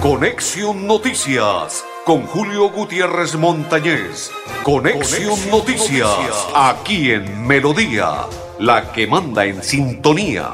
Conexión Noticias con Julio Gutiérrez Montañez. Conexión, Noticias, aquí en Melodía, la que manda en sintonía.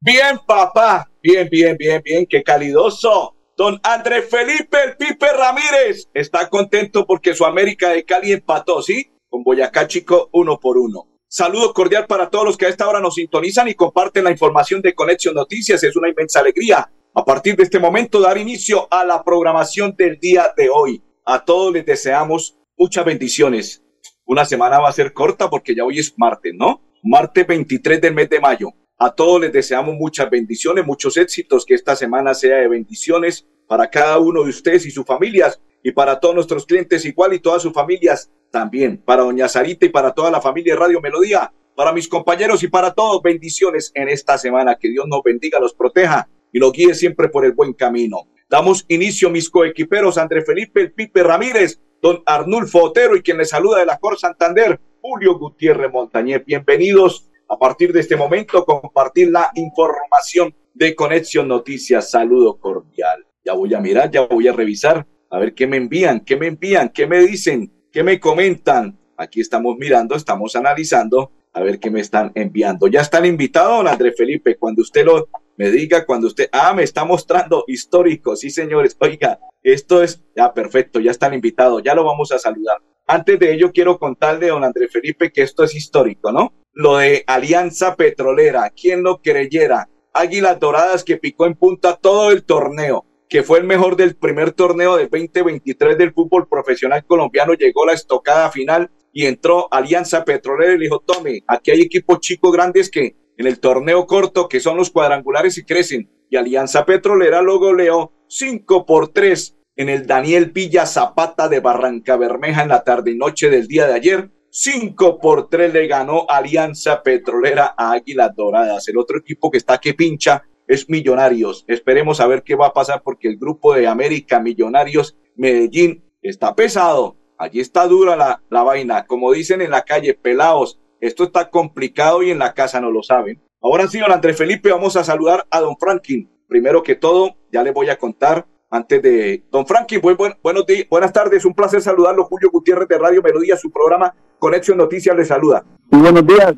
Bien, papá. Bien, bien, bien, bien. Qué calidoso. Don Andrés Felipe el Pipe Ramírez está contento porque su América de Cali empató, ¿sí? Con Boyacá Chico uno por uno. Saludo cordial para todos los que a esta hora nos sintonizan y comparten la información de Conexión Noticias. Es una inmensa alegría a partir de este momento dar inicio a la programación del día de hoy. A todos les deseamos muchas bendiciones. Una semana va a ser corta porque ya hoy es martes, ¿no? Martes 23 del mes de mayo. A todos les deseamos muchas bendiciones, muchos éxitos, que esta semana sea de bendiciones para cada uno de ustedes y sus familias y para todos nuestros clientes igual y todas sus familias también, para doña Sarita y para toda la familia de Radio Melodía, para mis compañeros y para todos, bendiciones en esta semana, que Dios nos bendiga, los proteja y nos guíe siempre por el buen camino. Damos inicio, mis coequiperos, André Felipe, el Pipe Ramírez, don Arnulfo Otero y quien les saluda de la Cor Santander, Julio Gutiérrez Montañez. Bienvenidos a partir de este momento compartir la información de Conexión Noticias. Saludo cordial. Ya voy a mirar, ya voy a revisar, a ver qué me envían, qué me envían, qué me dicen, qué me comentan. Aquí estamos mirando, estamos analizando, a ver qué me están enviando. Ya están invitados, don André Felipe, cuando usted lo me diga, cuando usted, ah, me está mostrando histórico, sí señores, oiga, esto es, ya perfecto, ya están invitados, ya lo vamos a saludar. Antes de ello, quiero contarle, don André Felipe, que esto es histórico, ¿no? Lo de Alianza Petrolera, ¿quién lo creyera? Águilas Doradas que picó en punta todo el torneo, que fue el mejor del primer torneo del 2023 del fútbol profesional colombiano, llegó la estocada final y entró Alianza Petrolera y le dijo, tome, aquí hay equipos chicos grandes que en el torneo corto, que son los cuadrangulares y crecen, y Alianza Petrolera lo goleó 5 por 3 en el Daniel Villa Zapata de Barranca Bermeja en la tarde y noche del día de ayer, 5 por 3 le ganó Alianza Petrolera a Águilas Doradas. El otro equipo que está que pincha es Millonarios. Esperemos a ver qué va a pasar porque el grupo de América Millonarios Medellín está pesado. Allí está dura la, la vaina. Como dicen en la calle, pelados, esto está complicado y en la casa no lo saben. Ahora sí, don Andrés Felipe, vamos a saludar a don Franklin. Primero que todo, ya les voy a contar antes de don Franklin, buenos días, buenas tardes, un placer saludarlo, Julio Gutiérrez de Radio Melodía, su programa Conexión Noticias le saluda. Muy buenos días.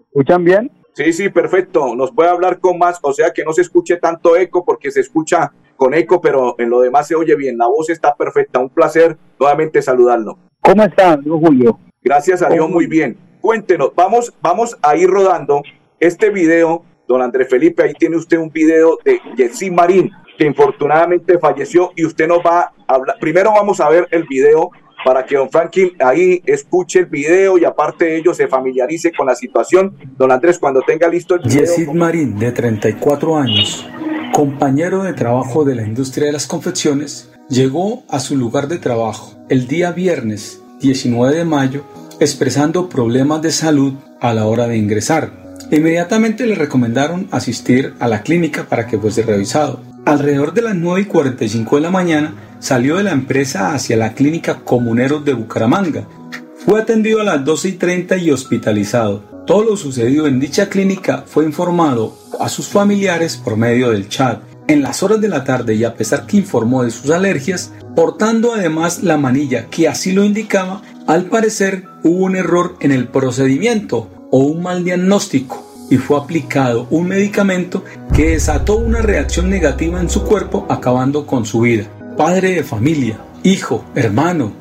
¿Escuchan bien? Sí, sí, perfecto. Nos puede hablar con más, o sea que no se escuche tanto eco porque se escucha con eco, pero en lo demás se oye bien. La voz está perfecta. Un placer nuevamente saludarlo. ¿Cómo está, Julio? Gracias a Dios, muy bien. Cuéntenos, vamos, vamos a ir rodando este video, don Andrés Felipe, ahí tiene usted un video de Jessy Marín, que infortunadamente falleció y usted nos va a hablar. Primero vamos a ver el video para que don Franklin ahí escuche el video y aparte de ello se familiarice con la situación. Don Andrés, cuando tenga listo el video. Yesid Marín, de 34 años, compañero de trabajo de la industria de las confecciones, llegó a su lugar de trabajo el día viernes 19 de mayo expresando problemas de salud a la hora de ingresar. Inmediatamente le recomendaron asistir a la clínica para que fuese revisado. Alrededor de las 9 y 45 de la mañana salió de la empresa hacia la clínica Comuneros de Bucaramanga. Fue atendido a las 12 y 30 y hospitalizado. Todo lo sucedido en dicha clínica fue informado a sus familiares por medio del chat. En las horas de la tarde y a pesar que informó de sus alergias, portando además la manilla que así lo indicaba, al parecer hubo un error en el procedimiento o un mal diagnóstico y fue aplicado un medicamento que desató una reacción negativa en su cuerpo acabando con su vida. Padre de familia, hijo, hermano,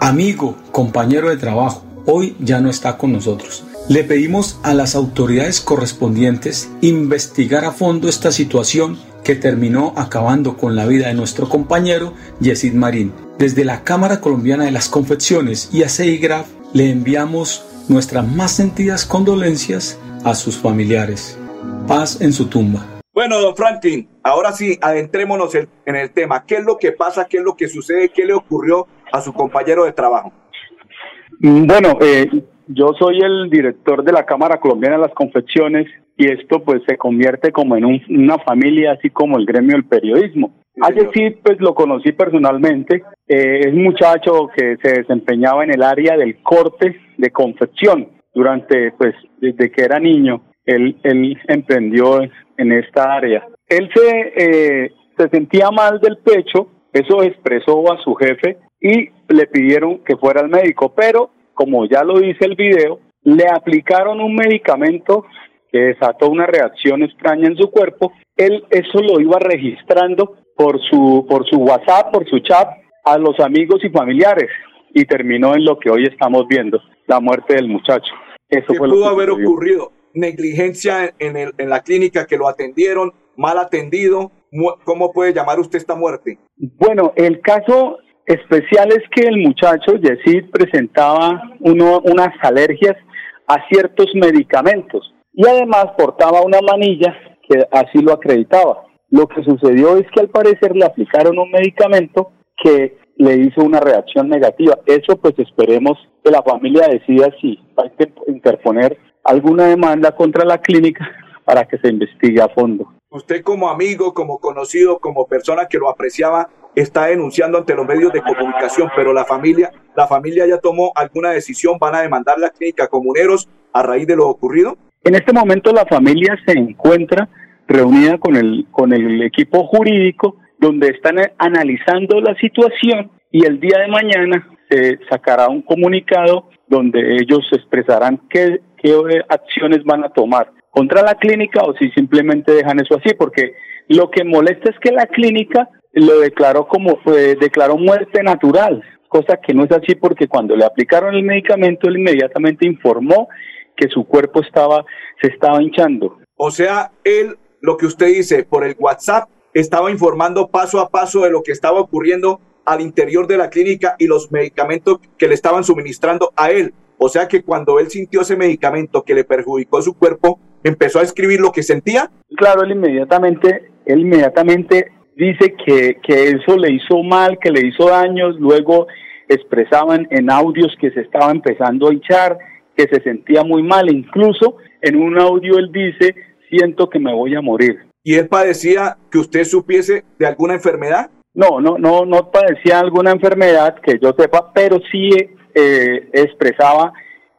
amigo, compañero de trabajo, hoy ya no está con nosotros. Le pedimos a las autoridades correspondientes investigar a fondo esta situación que terminó acabando con la vida de nuestro compañero Yesid Marín. Desde la Cámara Colombiana de las Confecciones y a CEIGRAF le enviamos nuestras más sentidas condolencias a sus familiares. Paz en su tumba. Bueno, don Franklin, ahora sí, adentrémonos en el tema. ¿Qué es lo que pasa? ¿Qué es lo que sucede? ¿Qué le ocurrió a su compañero de trabajo? Mm, bueno, eh, yo soy el director de la Cámara Colombiana de las Confecciones y esto pues se convierte como en una familia, así como el gremio del periodismo. A sí, pues lo conocí personalmente, eh, es un muchacho que se desempeñaba en el área del corte de confección durante, pues, desde que era niño, él, él emprendió en esta área. Él se, eh, se sentía mal del pecho, eso expresó a su jefe y le pidieron que fuera al médico, pero como ya lo dice el video, le aplicaron un medicamento que desató una reacción extraña en su cuerpo. Él eso lo iba registrando por su, por su WhatsApp, por su chat, a los amigos y familiares y terminó en lo que hoy estamos viendo, la muerte del muchacho. Eso ¿Qué pudo haber ocurrido? Negligencia en, el, en la clínica que lo atendieron, mal atendido. ¿Cómo puede llamar usted esta muerte? Bueno, el caso especial es que el muchacho, Yesid, presentaba uno, unas alergias a ciertos medicamentos y además portaba una manilla que así lo acreditaba. Lo que sucedió es que al parecer le aplicaron un medicamento que le hizo una reacción negativa. Eso pues esperemos que la familia decida si hay que interponer alguna demanda contra la clínica para que se investigue a fondo. Usted como amigo, como conocido, como persona que lo apreciaba, está denunciando ante los medios de comunicación, pero la familia, la familia ya tomó alguna decisión, van a demandar la clínica comuneros a raíz de lo ocurrido. En este momento la familia se encuentra reunida con el con el equipo jurídico donde están analizando la situación y el día de mañana se sacará un comunicado donde ellos expresarán qué, qué acciones van a tomar contra la clínica o si simplemente dejan eso así, porque lo que molesta es que la clínica lo declaró como declaró muerte natural, cosa que no es así porque cuando le aplicaron el medicamento él inmediatamente informó que su cuerpo estaba se estaba hinchando. O sea, él lo que usted dice por el WhatsApp estaba informando paso a paso de lo que estaba ocurriendo al interior de la clínica y los medicamentos que le estaban suministrando a él. O sea que cuando él sintió ese medicamento que le perjudicó su cuerpo, empezó a escribir lo que sentía. Claro, él inmediatamente, él inmediatamente dice que, que eso le hizo mal, que le hizo daños, luego expresaban en audios que se estaba empezando a hinchar, que se sentía muy mal, incluso en un audio él dice, siento que me voy a morir. ¿Y él padecía que usted supiese de alguna enfermedad? No, no, no, no padecía alguna enfermedad que yo sepa, pero sí eh, expresaba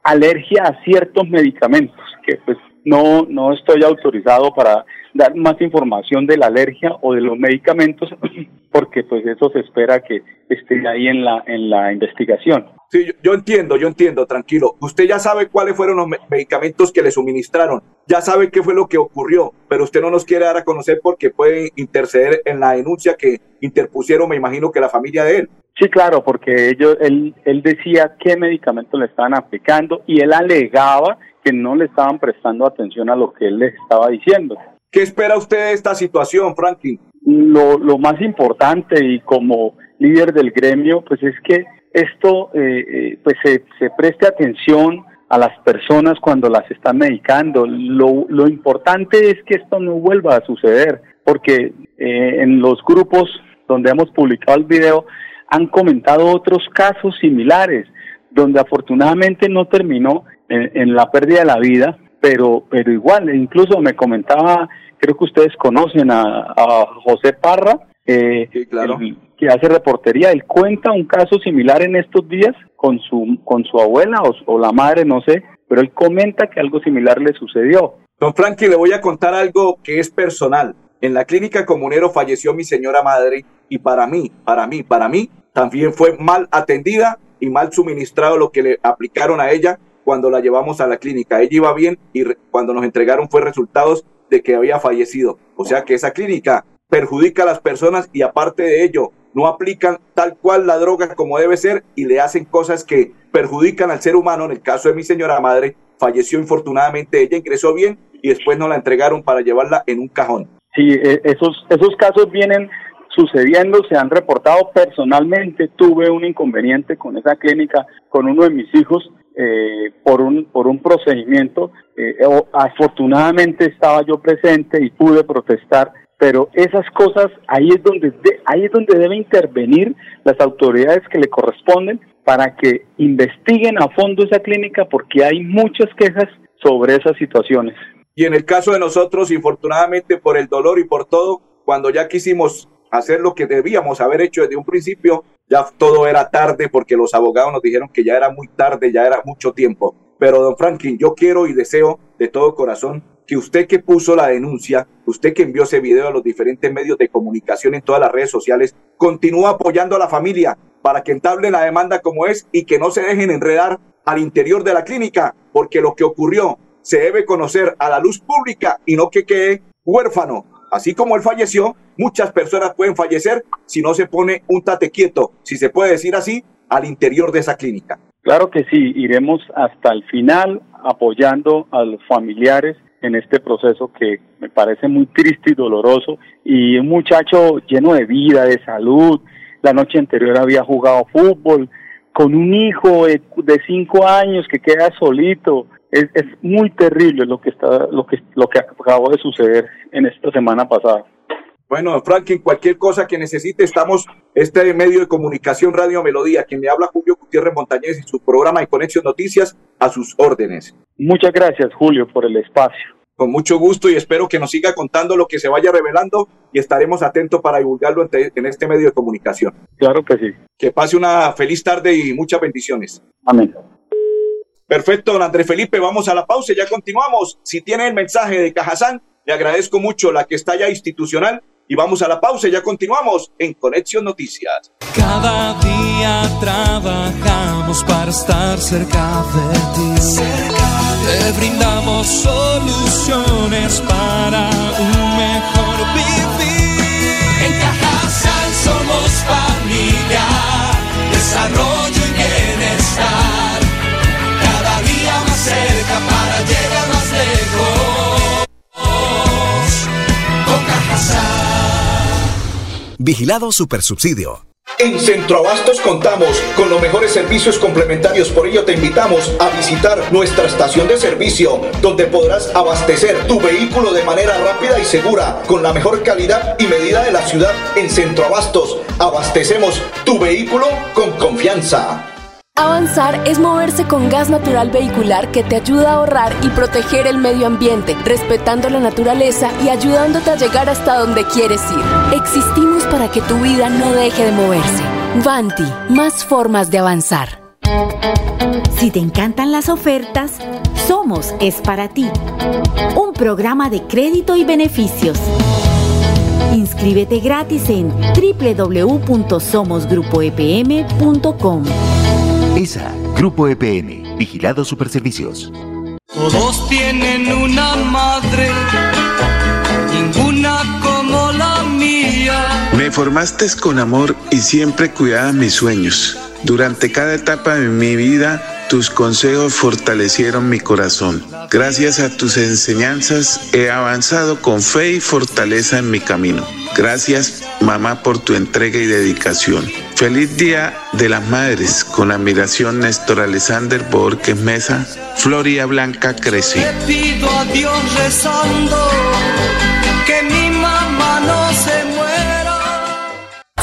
alergia a ciertos medicamentos, que pues no, no estoy autorizado para dar más información de la alergia o de los medicamentos, porque pues eso se espera que esté ahí en la, en la investigación. Sí, yo, entiendo, yo entiendo, tranquilo. Usted ya sabe cuáles fueron los medicamentos que le suministraron, ya sabe qué fue lo que ocurrió, pero usted no nos quiere dar a conocer porque puede interceder en la denuncia que interpusieron, me imagino que la familia de él. Sí, claro, porque ellos, él, él decía qué medicamentos le estaban aplicando y él alegaba que no le estaban prestando atención a lo que él les estaba diciendo. ¿Qué espera usted de esta situación, Franklin? Lo, lo más importante y como líder del gremio, pues es que esto eh, eh, pues se, se, preste atención a las personas cuando las están medicando. Lo, lo importante es que esto no vuelva a suceder, porque eh, en los grupos donde hemos publicado el video han comentado otros casos similares, donde afortunadamente no terminó en, la pérdida de la vida, pero, pero igual, incluso me comentaba, creo que ustedes conocen a, a José Parra, eh, claro que hace reportería, él cuenta un caso similar en estos días con su, con su abuela o, la madre, no sé, pero él comenta que algo similar le sucedió. Don Frankie, le voy a contar algo que es personal. En la clínica comunero falleció mi señora madre y para mí, para mí, para mí, también fue mal atendida y mal suministrado lo que le aplicaron a ella cuando la llevamos a la clínica. Ella iba bien y cuando nos entregaron fue resultados de que había fallecido. O sea que esa clínica perjudica a las personas y aparte de ello, no aplican tal cual la droga como debe ser y le hacen cosas que perjudican al ser humano. En el caso de mi señora madre, falleció infortunadamente, ella ingresó bien y después nos la entregaron para llevarla en un cajón. Sí, e, esos, esos casos vienen sucediendo, se han reportado personalmente. Tuve un inconveniente con esa clínica, con uno de mis hijos, eh, por, un, por un procedimiento. Eh, afortunadamente estaba yo presente y pude protestar pero esas cosas ahí es donde ahí es donde debe intervenir las autoridades que le corresponden para que investiguen a fondo esa clínica porque hay muchas quejas sobre esas situaciones. Y en el caso de nosotros, infortunadamente por el dolor y por todo, cuando ya quisimos hacer lo que debíamos haber hecho desde un principio, ya todo era tarde porque los abogados nos dijeron que ya era muy tarde, ya era mucho tiempo. Pero don Franklin, yo quiero y deseo de todo corazón que usted que puso la denuncia, usted que envió ese video a los diferentes medios de comunicación en todas las redes sociales, continúa apoyando a la familia para que entable la demanda como es y que no se dejen enredar al interior de la clínica, porque lo que ocurrió se debe conocer a la luz pública y no que quede huérfano. Así como él falleció, muchas personas pueden fallecer si no se pone un tate quieto, si se puede decir así, al interior de esa clínica. Claro que sí, iremos hasta el final apoyando a los familiares en este proceso que me parece muy triste y doloroso y un muchacho lleno de vida, de salud, la noche anterior había jugado fútbol, con un hijo de, cinco años que queda solito, es, es, muy terrible lo que está lo que lo que acabó de suceder en esta semana pasada. Bueno, Franklin, cualquier cosa que necesite, estamos este medio de comunicación Radio Melodía, quien me habla Julio Gutiérrez Montañez y su programa de Conexión Noticias a sus órdenes. Muchas gracias, Julio, por el espacio. Con mucho gusto y espero que nos siga contando lo que se vaya revelando y estaremos atentos para divulgarlo en este medio de comunicación. Claro que sí. Que pase una feliz tarde y muchas bendiciones. Amén. Perfecto, don Andrés Felipe, vamos a la pausa, ya continuamos. Si tiene el mensaje de Cajazán, le agradezco mucho la que está ya institucional y vamos a la pausa, ya continuamos en Conexión Noticias. Cada día trabajamos para estar cerca de ti. Te brindamos soluciones para un mejor vivir. En Cajasal somos familia, desarrollo y bienestar. Vigilado Supersubsidio. En Centroabastos contamos con los mejores servicios complementarios, por ello te invitamos a visitar nuestra estación de servicio, donde podrás abastecer tu vehículo de manera rápida y segura, con la mejor calidad y medida de la ciudad. En Centroabastos, abastecemos tu vehículo con confianza. Avanzar es moverse con gas natural vehicular que te ayuda a ahorrar y proteger el medio ambiente, respetando la naturaleza y ayudándote a llegar hasta donde quieres ir. Existimos para que tu vida no deje de moverse. Vanti, más formas de avanzar. Si te encantan las ofertas, Somos es para ti. Un programa de crédito y beneficios. Inscríbete gratis en www.somosgrupoepm.com. Grupo EPN, Vigilado Superservicios. Todos tienen una madre, ninguna como la mía. Me formaste con amor y siempre cuidaba mis sueños. Durante cada etapa de mi vida, tus consejos fortalecieron mi corazón. Gracias a tus enseñanzas he avanzado con fe y fortaleza en mi camino. Gracias, mamá, por tu entrega y dedicación. Feliz Día de las Madres. Con admiración, Néstor Alexander Borges Mesa. Floria Blanca crece. Le pido a Dios rezando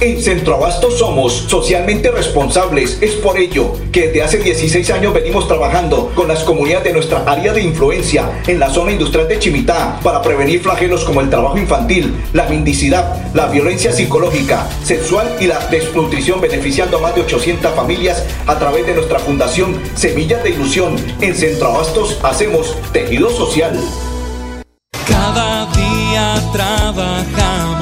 En Centroabasto somos socialmente responsables. Es por ello que desde hace 16 años venimos trabajando con las comunidades de nuestra área de influencia en la zona industrial de Chimitá para prevenir flagelos como el trabajo infantil, la mendicidad, la violencia psicológica, sexual y la desnutrición, beneficiando a más de 800 familias a través de nuestra fundación Semillas de Ilusión. En Centroabastos hacemos tejido social. Cada día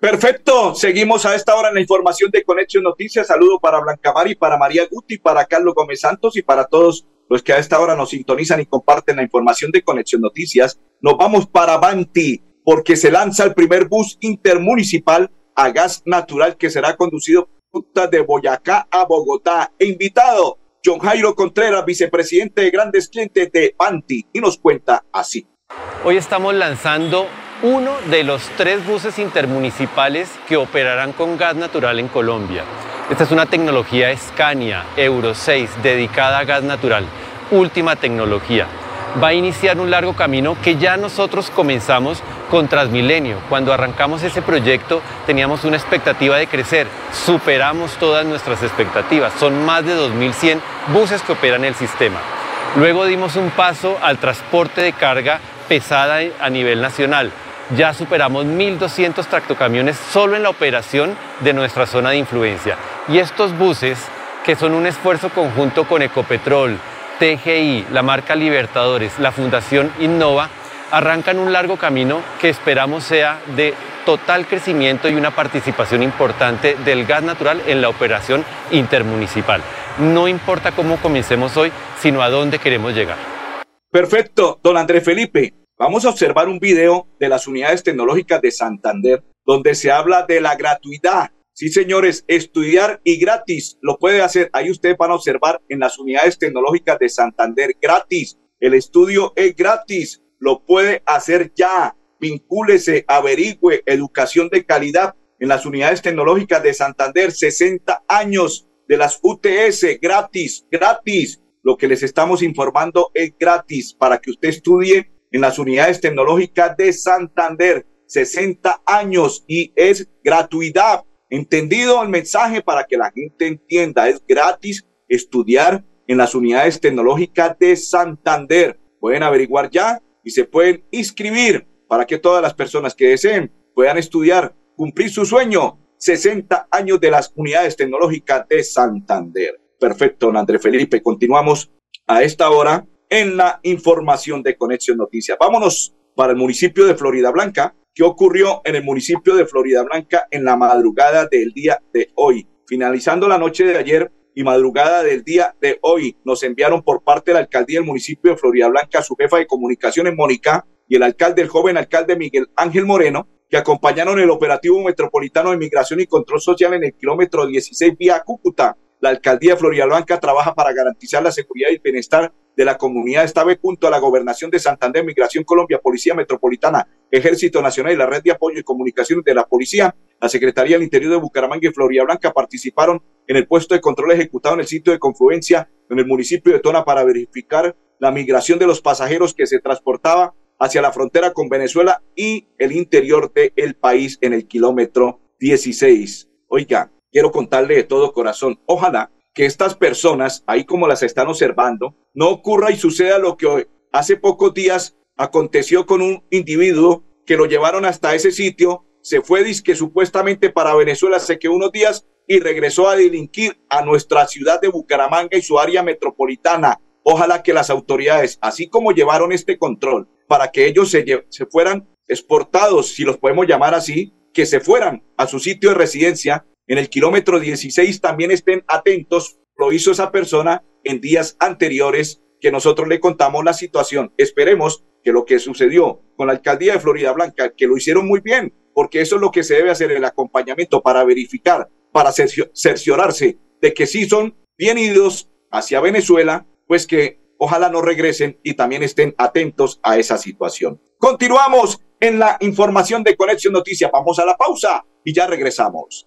Perfecto, seguimos a esta hora en la información de Conexión Noticias. Saludo para Blanca Mari, para María Guti, para Carlos Gómez Santos y para todos los que a esta hora nos sintonizan y comparten la información de Conexión Noticias. Nos vamos para Banti porque se lanza el primer bus intermunicipal a gas natural que será conducido de Boyacá a Bogotá. E invitado, John Jairo Contreras, vicepresidente de grandes clientes de Banti, y nos cuenta así. Hoy estamos lanzando uno de los tres buses intermunicipales que operarán con gas natural en Colombia. Esta es una tecnología Scania Euro 6 dedicada a gas natural, última tecnología. Va a iniciar un largo camino que ya nosotros comenzamos con Transmilenio. Cuando arrancamos ese proyecto teníamos una expectativa de crecer, superamos todas nuestras expectativas. Son más de 2.100 buses que operan el sistema. Luego dimos un paso al transporte de carga pesada a nivel nacional ya superamos 1.200 tractocamiones solo en la operación de nuestra zona de influencia. Y estos buses, que son un esfuerzo conjunto con Ecopetrol, TGI, la marca Libertadores, la Fundación Innova, arrancan un largo camino que esperamos sea de total crecimiento y una participación importante del gas natural en la operación intermunicipal. No importa cómo comencemos hoy, sino a dónde queremos llegar. Perfecto, don Andrés Felipe. Vamos a observar un video de las unidades tecnológicas de Santander donde se habla de la gratuidad. Sí, señores, estudiar y gratis lo puede hacer. Ahí ustedes van a observar en las unidades tecnológicas de Santander gratis. El estudio es gratis. Lo puede hacer ya. Vincúlese, averigüe, educación de calidad en las unidades tecnológicas de Santander. 60 años de las UTS gratis, gratis. Lo que les estamos informando es gratis para que usted estudie en las unidades tecnológicas de Santander. 60 años y es gratuidad. Entendido el mensaje para que la gente entienda. Es gratis estudiar en las unidades tecnológicas de Santander. Pueden averiguar ya y se pueden inscribir para que todas las personas que deseen puedan estudiar, cumplir su sueño. 60 años de las unidades tecnológicas de Santander. Perfecto, don André Felipe. Continuamos a esta hora en la información de Conexión Noticias. Vámonos para el municipio de Florida Blanca. ¿Qué ocurrió en el municipio de Florida Blanca en la madrugada del día de hoy? Finalizando la noche de ayer y madrugada del día de hoy, nos enviaron por parte de la alcaldía del municipio de Florida Blanca su jefa de comunicaciones, Mónica, y el alcalde, el joven alcalde Miguel Ángel Moreno, que acompañaron el operativo metropolitano de migración y control social en el kilómetro 16 vía Cúcuta. La alcaldía de Florida Blanca trabaja para garantizar la seguridad y el bienestar de la comunidad esta vez junto a la Gobernación de Santander, Migración Colombia, Policía Metropolitana, Ejército Nacional y la Red de Apoyo y Comunicaciones de la Policía, la Secretaría del Interior de Bucaramanga y Florida Blanca participaron en el puesto de control ejecutado en el sitio de confluencia en el municipio de Tona para verificar la migración de los pasajeros que se transportaba hacia la frontera con Venezuela y el interior del país en el kilómetro 16. Oiga, quiero contarle de todo corazón, ojalá que estas personas, ahí como las están observando, no ocurra y suceda lo que hace pocos días aconteció con un individuo que lo llevaron hasta ese sitio, se fue disque supuestamente para Venezuela hace que unos días y regresó a delinquir a nuestra ciudad de Bucaramanga y su área metropolitana. Ojalá que las autoridades, así como llevaron este control para que ellos se, se fueran exportados, si los podemos llamar así, que se fueran a su sitio de residencia en el kilómetro 16 también estén atentos. Lo hizo esa persona en días anteriores que nosotros le contamos la situación. Esperemos que lo que sucedió con la alcaldía de Florida Blanca, que lo hicieron muy bien, porque eso es lo que se debe hacer, el acompañamiento para verificar, para cerciorarse de que sí son bien idos hacia Venezuela, pues que ojalá no regresen y también estén atentos a esa situación. Continuamos en la información de Conexión Noticias. Vamos a la pausa y ya regresamos.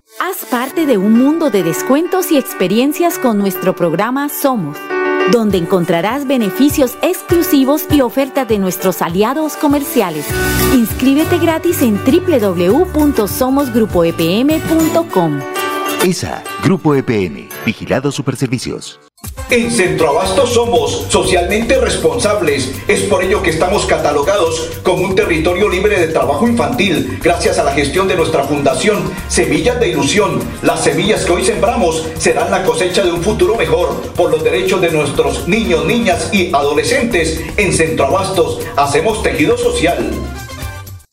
Parte de un mundo de descuentos y experiencias con nuestro programa Somos. donde encontrarás beneficios exclusivos y ofertas de nuestros aliados comerciales. Inscríbete gratis en www.somosgrupoepm.com. ESA, Grupo EPM, Vigilado Superservicios. En Centroabastos somos socialmente responsables. Es por ello que estamos catalogados como un territorio libre de trabajo infantil, gracias a la gestión de nuestra fundación Semillas de Ilusión. Las semillas que hoy sembramos serán la cosecha de un futuro mejor por los derechos de nuestros niños, niñas y adolescentes. En Centroabastos hacemos tejido social.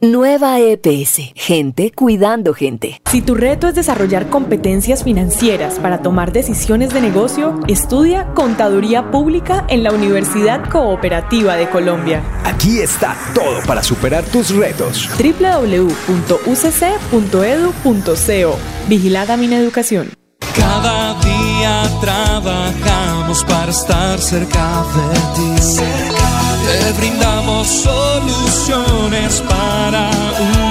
Nueva EPS, gente cuidando gente. Si tu reto es desarrollar competencias financieras para tomar decisiones de negocio, estudia Contaduría Pública en la Universidad Cooperativa de Colombia. Aquí está todo para superar tus retos. www.ucc.edu.co Vigilada Mineducación. Cada día trabajamos para estar cerca de ti. Te brindamos soluciones para un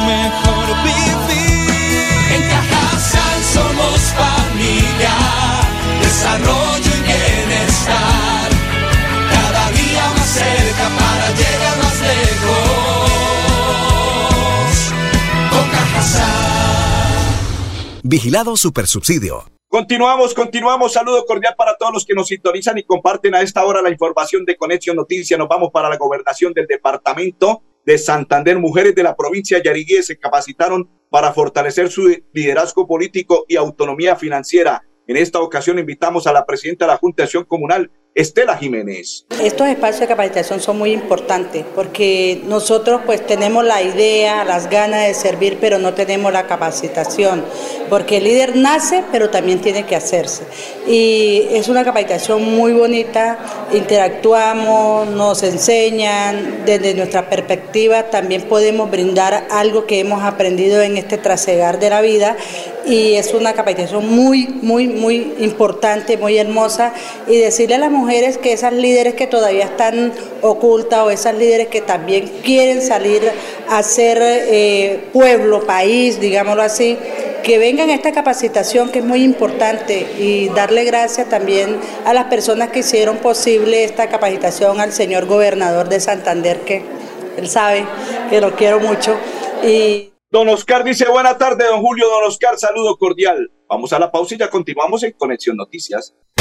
Vigilado Supersubsidio. Continuamos, continuamos. Saludo cordial para todos los que nos sintonizan y comparten a esta hora la información de Conexión Noticia. Nos vamos para la gobernación del departamento de Santander. Mujeres de la provincia de se capacitaron para fortalecer su liderazgo político y autonomía financiera. En esta ocasión invitamos a la presidenta de la Junta de Acción Comunal, Estela Jiménez. Estos espacios de capacitación son muy importantes porque nosotros pues tenemos la idea, las ganas de servir, pero no tenemos la capacitación, porque el líder nace, pero también tiene que hacerse. Y es una capacitación muy bonita, interactuamos, nos enseñan, desde nuestra perspectiva también podemos brindar algo que hemos aprendido en este trasegar de la vida y es una capacitación muy, muy, muy importante, muy hermosa y decirle a mujeres que esas líderes que todavía están ocultas o esas líderes que también quieren salir a ser eh, pueblo, país, digámoslo así, que vengan a esta capacitación que es muy importante y darle gracias también a las personas que hicieron posible esta capacitación, al señor gobernador de Santander, que él sabe que lo quiero mucho. Y Don Oscar dice, buena tarde, don Julio, don Oscar, saludo cordial. Vamos a la pausa y ya continuamos en Conexión Noticias.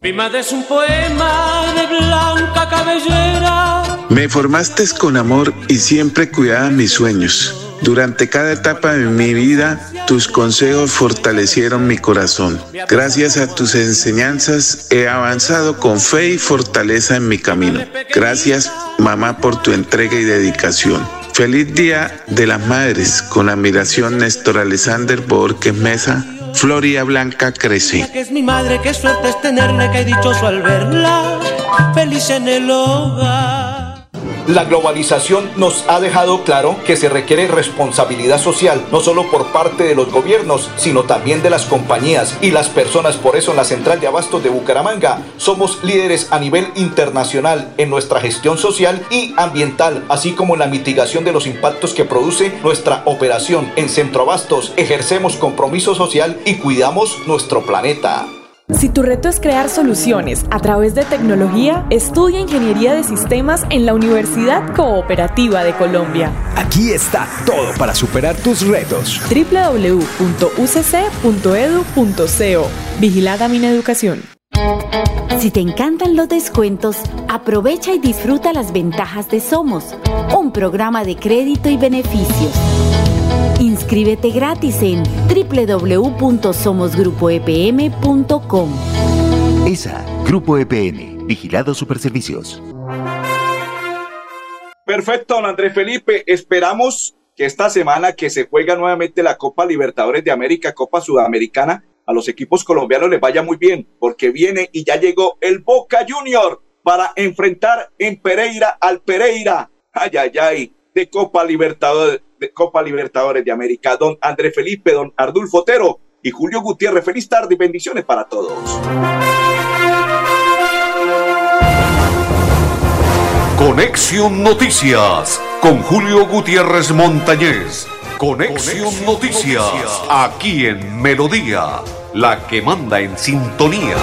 Mi madre es un poema de blanca cabellera. Me formaste con amor y siempre cuidaba mis sueños. Durante cada etapa de mi vida, tus consejos fortalecieron mi corazón. Gracias a tus enseñanzas he avanzado con fe y fortaleza en mi camino. Gracias, mamá, por tu entrega y dedicación. Feliz Día de las Madres. Con admiración, Néstor Alexander Borges Mesa. Floria Blanca crece. Que es mi madre, que suerte es tenerla, que dichoso al verla, feliz en el hogar. La globalización nos ha dejado claro que se requiere responsabilidad social, no solo por parte de los gobiernos, sino también de las compañías y las personas. Por eso en la Central de Abastos de Bucaramanga somos líderes a nivel internacional en nuestra gestión social y ambiental, así como en la mitigación de los impactos que produce nuestra operación. En Centro Abastos ejercemos compromiso social y cuidamos nuestro planeta. Si tu reto es crear soluciones a través de tecnología, estudia Ingeniería de Sistemas en la Universidad Cooperativa de Colombia. Aquí está todo para superar tus retos. www.ucc.edu.co Vigilada Mineducación. Si te encantan los descuentos, aprovecha y disfruta las ventajas de Somos, un programa de crédito y beneficios. Inscríbete gratis en www.somosgrupoepm.com. ESA, Grupo EPN, Vigilado Superservicios. Perfecto, don Andrés Felipe. Esperamos que esta semana que se juega nuevamente la Copa Libertadores de América, Copa Sudamericana, a los equipos colombianos les vaya muy bien, porque viene y ya llegó el Boca Junior para enfrentar en Pereira al Pereira. Ay, ay, ay, de Copa Libertadores de Copa Libertadores de América. Don Andrés Felipe, don Ardulfo Otero y Julio Gutiérrez. Feliz tarde y bendiciones para todos. Conexión Noticias con Julio Gutiérrez Montañez. Conexión Noticias aquí en Melodía, la que manda en sintonía.